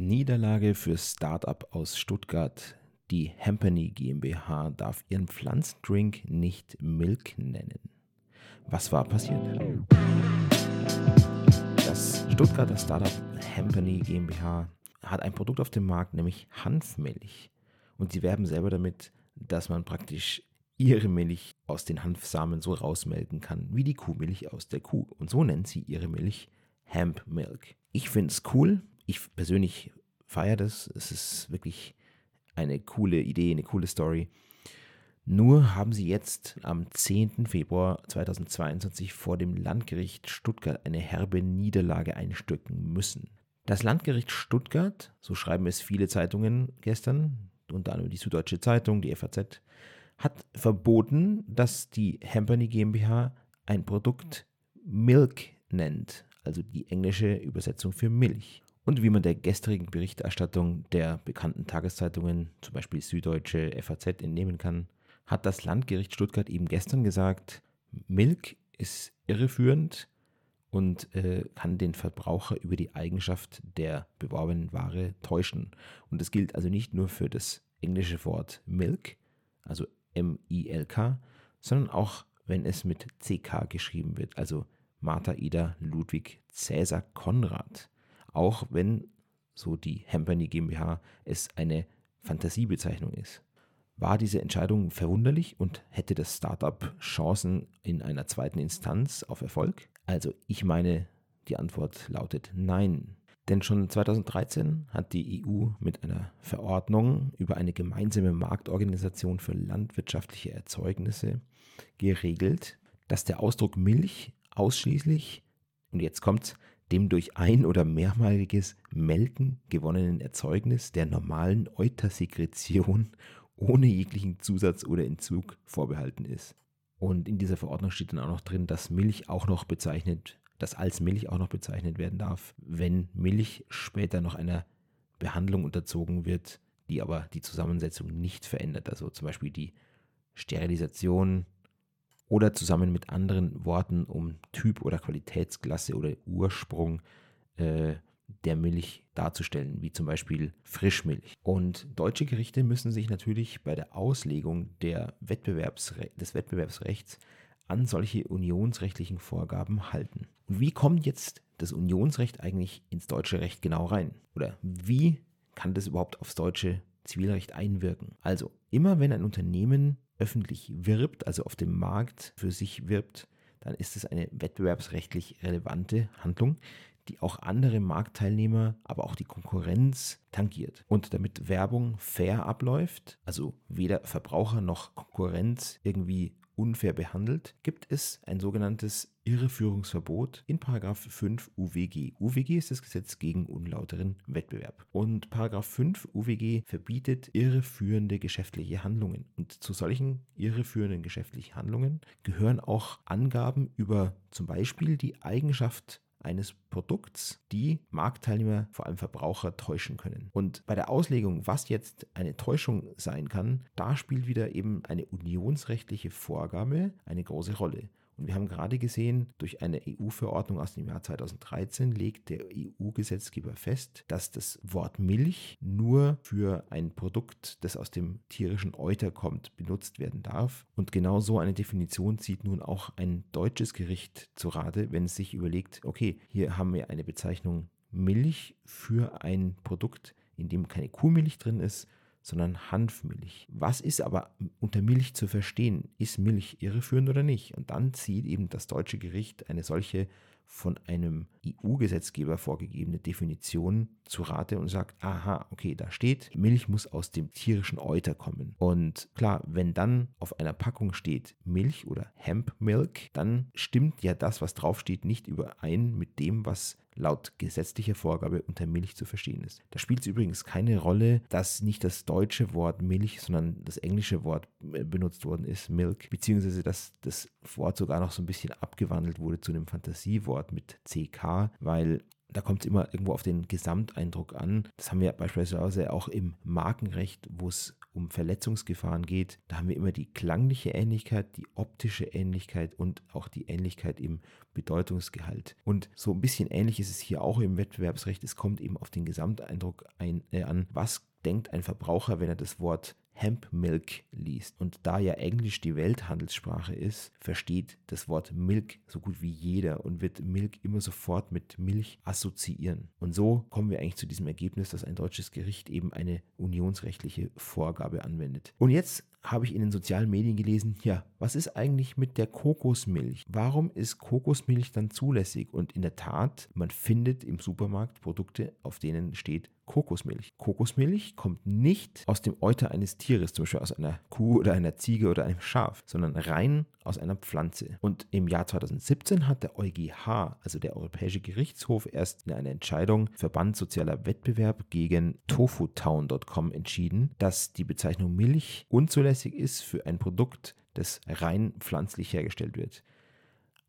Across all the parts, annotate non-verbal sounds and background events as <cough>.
Niederlage für Startup aus Stuttgart. Die Hempany GmbH darf ihren Pflanzendrink nicht Milk nennen. Was war passiert? Das Stuttgarter Startup Hempany GmbH hat ein Produkt auf dem Markt, nämlich Hanfmilch. Und sie werben selber damit, dass man praktisch ihre Milch aus den Hanfsamen so rausmelken kann, wie die Kuhmilch aus der Kuh. Und so nennen sie ihre Milch Hemp Milk. Ich finde es cool, ich persönlich feiere das. Es ist wirklich eine coole Idee, eine coole Story. Nur haben sie jetzt am 10. Februar 2022 vor dem Landgericht Stuttgart eine herbe Niederlage einstücken müssen. Das Landgericht Stuttgart, so schreiben es viele Zeitungen gestern, unter anderem die Süddeutsche Zeitung, die FAZ, hat verboten, dass die Hampany GmbH ein Produkt Milk nennt, also die englische Übersetzung für Milch. Und wie man der gestrigen Berichterstattung der bekannten Tageszeitungen, zum Beispiel Süddeutsche, FAZ, entnehmen kann, hat das Landgericht Stuttgart eben gestern gesagt, Milk ist irreführend und äh, kann den Verbraucher über die Eigenschaft der beworbenen Ware täuschen. Und das gilt also nicht nur für das englische Wort Milk, also M-I-L-K, sondern auch, wenn es mit C-K geschrieben wird, also Martha Ida Ludwig Cäsar Konrad auch wenn, so die Hempany GmbH, es eine Fantasiebezeichnung ist. War diese Entscheidung verwunderlich und hätte das Startup Chancen in einer zweiten Instanz auf Erfolg? Also ich meine, die Antwort lautet nein. Denn schon 2013 hat die EU mit einer Verordnung über eine gemeinsame Marktorganisation für landwirtschaftliche Erzeugnisse geregelt, dass der Ausdruck Milch ausschließlich, und jetzt kommt's, dem durch ein- oder mehrmaliges Melken gewonnenen Erzeugnis der normalen Eutersekretion ohne jeglichen Zusatz oder Entzug vorbehalten ist. Und in dieser Verordnung steht dann auch noch drin, dass Milch auch noch bezeichnet, dass als Milch auch noch bezeichnet werden darf, wenn Milch später noch einer Behandlung unterzogen wird, die aber die Zusammensetzung nicht verändert. Also zum Beispiel die Sterilisation oder zusammen mit anderen Worten um Typ oder Qualitätsklasse oder Ursprung äh, der Milch darzustellen, wie zum Beispiel Frischmilch. Und deutsche Gerichte müssen sich natürlich bei der Auslegung der Wettbewerbsre des Wettbewerbsrechts an solche unionsrechtlichen Vorgaben halten. Und wie kommt jetzt das Unionsrecht eigentlich ins deutsche Recht genau rein? Oder wie kann das überhaupt aufs deutsche Zivilrecht einwirken? Also, immer wenn ein Unternehmen öffentlich wirbt, also auf dem Markt für sich wirbt, dann ist es eine wettbewerbsrechtlich relevante Handlung, die auch andere Marktteilnehmer, aber auch die Konkurrenz tangiert. Und damit Werbung fair abläuft, also weder Verbraucher noch Konkurrenz irgendwie unfair behandelt, gibt es ein sogenanntes Irreführungsverbot in 5 UWG. UWG ist das Gesetz gegen unlauteren Wettbewerb. Und 5 UWG verbietet irreführende geschäftliche Handlungen. Und zu solchen irreführenden geschäftlichen Handlungen gehören auch Angaben über zum Beispiel die Eigenschaft eines Produkts, die Marktteilnehmer, vor allem Verbraucher, täuschen können. Und bei der Auslegung, was jetzt eine Täuschung sein kann, da spielt wieder eben eine unionsrechtliche Vorgabe eine große Rolle. Und wir haben gerade gesehen, durch eine EU-Verordnung aus dem Jahr 2013 legt der EU-Gesetzgeber fest, dass das Wort Milch nur für ein Produkt, das aus dem tierischen Euter kommt, benutzt werden darf. Und genau so eine Definition zieht nun auch ein deutsches Gericht zu Rate, wenn es sich überlegt, okay, hier haben wir eine Bezeichnung Milch für ein Produkt, in dem keine Kuhmilch drin ist, sondern Hanfmilch. Was ist aber unter Milch zu verstehen? Ist Milch irreführend oder nicht? Und dann zieht eben das deutsche Gericht eine solche von einem EU-Gesetzgeber vorgegebene Definition zu Rate und sagt, aha, okay, da steht, Milch muss aus dem tierischen Euter kommen. Und klar, wenn dann auf einer Packung steht Milch oder Hemp Milk, dann stimmt ja das, was draufsteht, nicht überein mit dem, was laut gesetzlicher Vorgabe unter Milch zu verstehen ist. Da spielt es übrigens keine Rolle, dass nicht das deutsche Wort Milch, sondern das englische Wort äh, benutzt worden ist, Milk, beziehungsweise dass das Wort sogar noch so ein bisschen abgewandelt wurde zu einem Fantasiewort mit CK, weil da kommt es immer irgendwo auf den Gesamteindruck an. Das haben wir beispielsweise auch im Markenrecht, wo es um Verletzungsgefahren geht, da haben wir immer die klangliche Ähnlichkeit, die optische Ähnlichkeit und auch die Ähnlichkeit im Bedeutungsgehalt. Und so ein bisschen ähnlich ist es hier auch im Wettbewerbsrecht. Es kommt eben auf den Gesamteindruck ein, äh, an, was denkt ein Verbraucher, wenn er das Wort Hemp Milk liest. Und da ja Englisch die Welthandelssprache ist, versteht das Wort Milk so gut wie jeder und wird Milk immer sofort mit Milch assoziieren. Und so kommen wir eigentlich zu diesem Ergebnis, dass ein deutsches Gericht eben eine unionsrechtliche Vorgabe anwendet. Und jetzt habe ich in den sozialen Medien gelesen, ja, was ist eigentlich mit der Kokosmilch? Warum ist Kokosmilch dann zulässig? Und in der Tat, man findet im Supermarkt Produkte, auf denen steht Kokosmilch. Kokosmilch kommt nicht aus dem Euter eines Tieres, zum Beispiel aus einer Kuh oder einer Ziege oder einem Schaf, sondern rein aus einer Pflanze. Und im Jahr 2017 hat der EuGH, also der Europäische Gerichtshof, erst in einer Entscheidung Verband Sozialer Wettbewerb gegen tofutown.com entschieden, dass die Bezeichnung Milch unzulässig ist für ein Produkt, das rein pflanzlich hergestellt wird.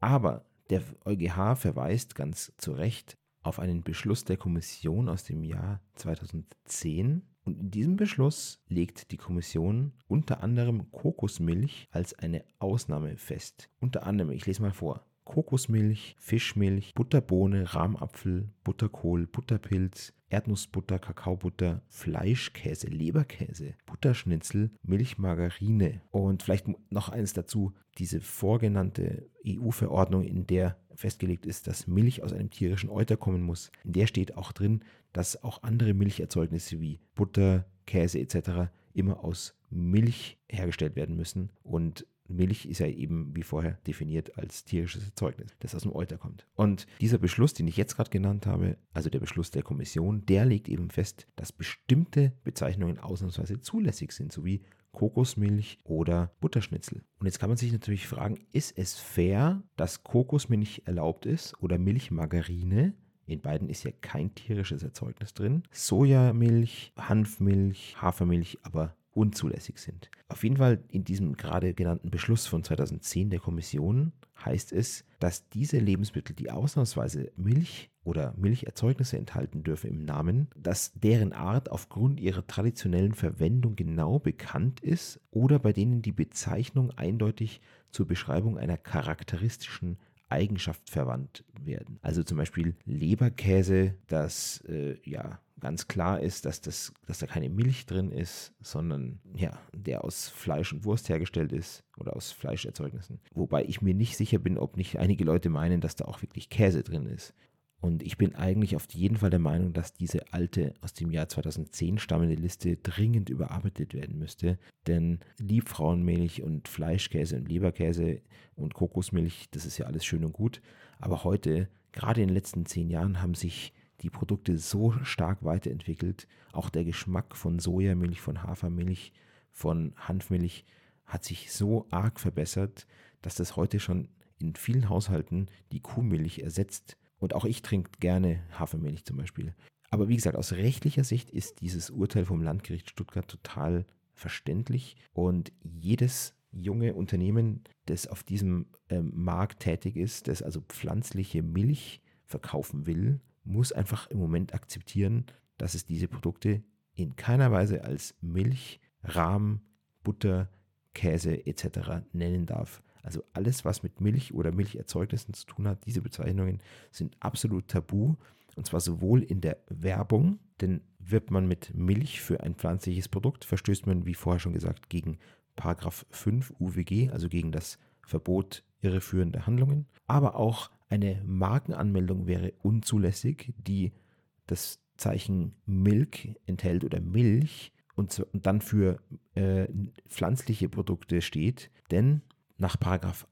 Aber der EuGH verweist ganz zu Recht auf einen Beschluss der Kommission aus dem Jahr 2010. Und in diesem Beschluss legt die Kommission unter anderem Kokosmilch als eine Ausnahme fest. Unter anderem, ich lese mal vor. Kokosmilch, Fischmilch, Butterbohne, Rahmapfel, Butterkohl, Butterpilz, Erdnussbutter, Kakaobutter, Fleischkäse, Leberkäse, Butterschnitzel, Milchmargarine. Und vielleicht noch eins dazu, diese vorgenannte EU-Verordnung, in der festgelegt ist, dass Milch aus einem tierischen Euter kommen muss, in der steht auch drin, dass auch andere Milcherzeugnisse wie Butter, Käse etc. immer aus Milch hergestellt werden müssen. Und Milch ist ja eben wie vorher definiert als tierisches Erzeugnis, das aus dem Euter kommt. Und dieser Beschluss, den ich jetzt gerade genannt habe, also der Beschluss der Kommission, der legt eben fest, dass bestimmte Bezeichnungen ausnahmsweise zulässig sind, sowie Kokosmilch oder Butterschnitzel. Und jetzt kann man sich natürlich fragen, ist es fair, dass Kokosmilch erlaubt ist oder Milchmargarine? In beiden ist ja kein tierisches Erzeugnis drin. Sojamilch, Hanfmilch, Hafermilch, aber unzulässig sind. Auf jeden Fall in diesem gerade genannten Beschluss von 2010 der Kommission heißt es, dass diese Lebensmittel, die ausnahmsweise Milch oder Milcherzeugnisse enthalten dürfen im Namen, dass deren Art aufgrund ihrer traditionellen Verwendung genau bekannt ist oder bei denen die Bezeichnung eindeutig zur Beschreibung einer charakteristischen Eigenschaft verwandt werden. Also zum Beispiel Leberkäse, das äh, ja ganz klar ist, dass, das, dass da keine Milch drin ist, sondern ja, der aus Fleisch und Wurst hergestellt ist oder aus Fleischerzeugnissen. Wobei ich mir nicht sicher bin, ob nicht einige Leute meinen, dass da auch wirklich Käse drin ist. Und ich bin eigentlich auf jeden Fall der Meinung, dass diese alte, aus dem Jahr 2010 stammende Liste dringend überarbeitet werden müsste. Denn Liebfrauenmilch und Fleischkäse und Leberkäse und Kokosmilch, das ist ja alles schön und gut. Aber heute, gerade in den letzten zehn Jahren, haben sich die Produkte so stark weiterentwickelt. Auch der Geschmack von Sojamilch, von Hafermilch, von Hanfmilch hat sich so arg verbessert, dass das heute schon in vielen Haushalten die Kuhmilch ersetzt. Und auch ich trinke gerne Hafermilch zum Beispiel. Aber wie gesagt, aus rechtlicher Sicht ist dieses Urteil vom Landgericht Stuttgart total verständlich und jedes junge Unternehmen, das auf diesem ähm, Markt tätig ist, das also pflanzliche Milch verkaufen will, muss einfach im Moment akzeptieren, dass es diese Produkte in keiner Weise als Milch, Rahm, Butter, Käse etc. nennen darf. Also alles, was mit Milch oder Milcherzeugnissen zu tun hat, diese Bezeichnungen sind absolut tabu. Und zwar sowohl in der Werbung, denn wirbt man mit Milch für ein pflanzliches Produkt, verstößt man, wie vorher schon gesagt, gegen Paragraph 5 UWG, also gegen das Verbot irreführender Handlungen. Aber auch eine Markenanmeldung wäre unzulässig, die das Zeichen Milk enthält oder Milch und, dann für äh, pflanzliche Produkte steht. Denn nach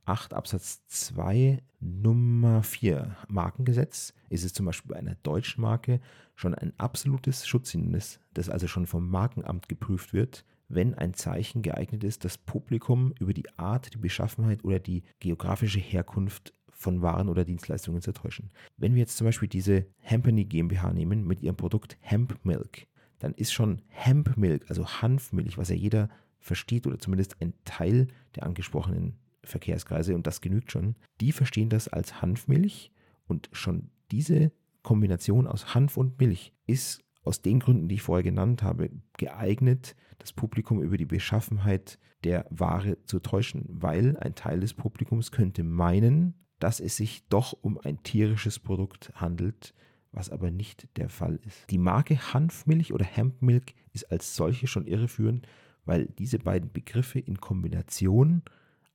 8 Absatz 2 Nummer 4 Markengesetz ist es zum Beispiel bei einer deutschen Marke schon ein absolutes Schutzhindernis, das also schon vom Markenamt geprüft wird, wenn ein Zeichen geeignet ist, das Publikum über die Art, die Beschaffenheit oder die geografische Herkunft von Waren oder Dienstleistungen zu täuschen. Wenn wir jetzt zum Beispiel diese Hempany GmbH nehmen mit ihrem Produkt Hemp Milk, dann ist schon Hemp Milk, also Hanfmilch, was ja jeder versteht oder zumindest ein Teil der angesprochenen Verkehrskreise und das genügt schon, die verstehen das als Hanfmilch und schon diese Kombination aus Hanf und Milch ist aus den Gründen, die ich vorher genannt habe, geeignet, das Publikum über die Beschaffenheit der Ware zu täuschen, weil ein Teil des Publikums könnte meinen, dass es sich doch um ein tierisches Produkt handelt, was aber nicht der Fall ist. Die Marke Hanfmilch oder Hempmilk ist als solche schon irreführend, weil diese beiden Begriffe in Kombination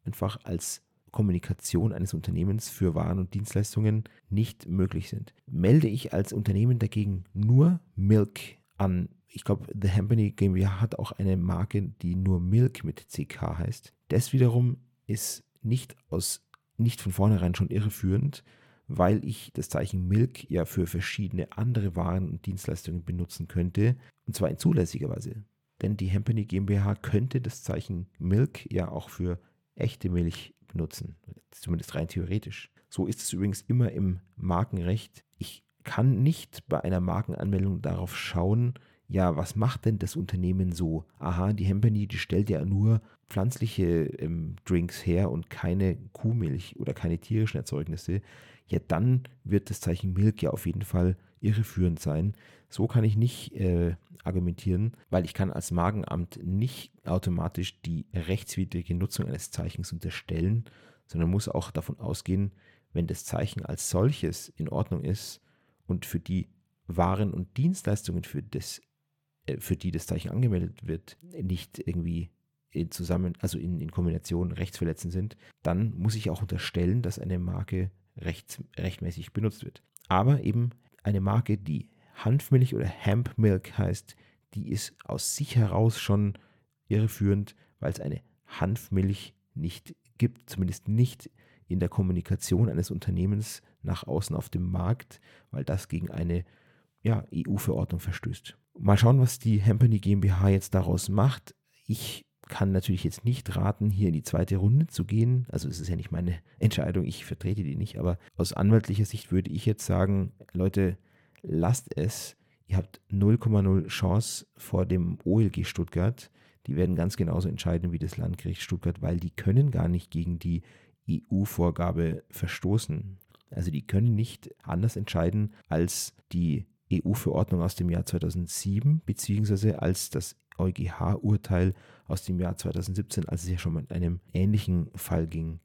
einfach als Kommunikation eines Unternehmens für Waren und Dienstleistungen nicht möglich sind. Melde ich als Unternehmen dagegen nur Milk an, ich glaube, The Hempany GmbH hat auch eine Marke, die nur Milk mit CK heißt. Das wiederum ist nicht aus nicht von vornherein schon irreführend, weil ich das Zeichen Milk ja für verschiedene andere Waren und Dienstleistungen benutzen könnte, und zwar in zulässiger Weise. Denn die Hempany GmbH könnte das Zeichen Milk ja auch für echte Milch benutzen, zumindest rein theoretisch. So ist es übrigens immer im Markenrecht. Ich kann nicht bei einer Markenanmeldung darauf schauen, ja, was macht denn das Unternehmen so? Aha, die Hempany, die stellt ja nur pflanzliche ähm, Drinks her und keine Kuhmilch oder keine tierischen Erzeugnisse. Ja, dann wird das Zeichen Milk ja auf jeden Fall irreführend sein. So kann ich nicht äh, argumentieren, weil ich kann als Magenamt nicht automatisch die rechtswidrige Nutzung eines Zeichens unterstellen, sondern muss auch davon ausgehen, wenn das Zeichen als solches in Ordnung ist und für die Waren und Dienstleistungen, für das äh, für die das Zeichen angemeldet wird, nicht irgendwie in zusammen, also in, in Kombination rechtsverletzend sind, dann muss ich auch unterstellen, dass eine Marke rechts, rechtmäßig benutzt wird. Aber eben eine Marke, die Hanfmilch oder Hemp Milk heißt, die ist aus sich heraus schon irreführend, weil es eine Hanfmilch nicht gibt, zumindest nicht in der Kommunikation eines Unternehmens nach außen auf dem Markt, weil das gegen eine ja, EU-Verordnung verstößt. Mal schauen, was die Hempany GmbH jetzt daraus macht. Ich kann natürlich jetzt nicht raten, hier in die zweite Runde zu gehen. Also es ist ja nicht meine <laughs> Entscheidung, ich vertrete die nicht, aber aus anwaltlicher Sicht würde ich jetzt sagen, Leute, lasst es. Ihr habt 0,0 Chance vor dem OLG Stuttgart. Die werden ganz genauso entscheiden wie das Landgericht Stuttgart, weil die können gar nicht gegen die EU-Vorgabe verstoßen. Also die können nicht anders entscheiden als die EU-Verordnung aus dem Jahr 2007, beziehungsweise als das EuGH-Urteil aus dem Jahr 2017, als es ja schon mit einem ähnlichen Fall ging.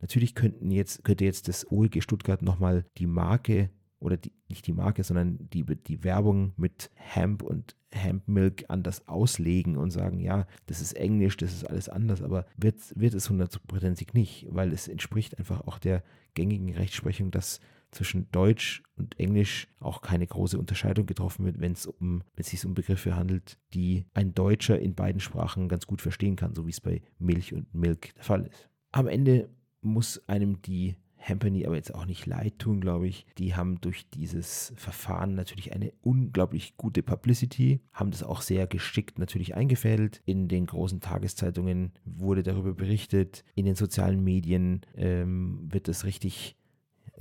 Natürlich könnten jetzt, könnte jetzt das OLG Stuttgart nochmal die Marke oder die, nicht die Marke, sondern die, die Werbung mit Hemp und Hemp Milk anders auslegen und sagen, ja, das ist Englisch, das ist alles anders, aber wird, wird es hundertprozentig nicht, weil es entspricht einfach auch der gängigen Rechtsprechung, dass zwischen Deutsch und Englisch auch keine große Unterscheidung getroffen wird, wenn es um, sich um Begriffe handelt, die ein Deutscher in beiden Sprachen ganz gut verstehen kann, so wie es bei Milch und Milk der Fall ist. Am Ende muss einem die Hampany aber jetzt auch nicht leid tun, glaube ich. Die haben durch dieses Verfahren natürlich eine unglaublich gute Publicity, haben das auch sehr geschickt natürlich eingefädelt. In den großen Tageszeitungen wurde darüber berichtet, in den sozialen Medien ähm, wird das richtig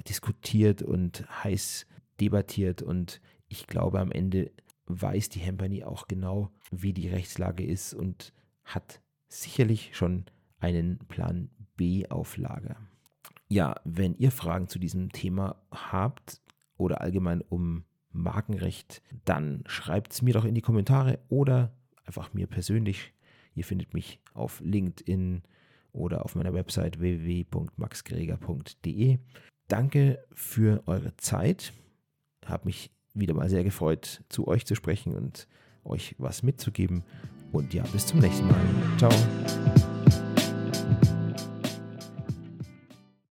diskutiert und heiß debattiert und ich glaube am Ende weiß die Hempany auch genau, wie die Rechtslage ist und hat sicherlich schon einen Plan B auf Lager. Ja, wenn ihr Fragen zu diesem Thema habt oder allgemein um Markenrecht, dann schreibt es mir doch in die Kommentare oder einfach mir persönlich. Ihr findet mich auf LinkedIn oder auf meiner Website www.maxgreger.de. Danke für eure Zeit. Habe mich wieder mal sehr gefreut, zu euch zu sprechen und euch was mitzugeben. Und ja, bis zum nächsten Mal. Ciao.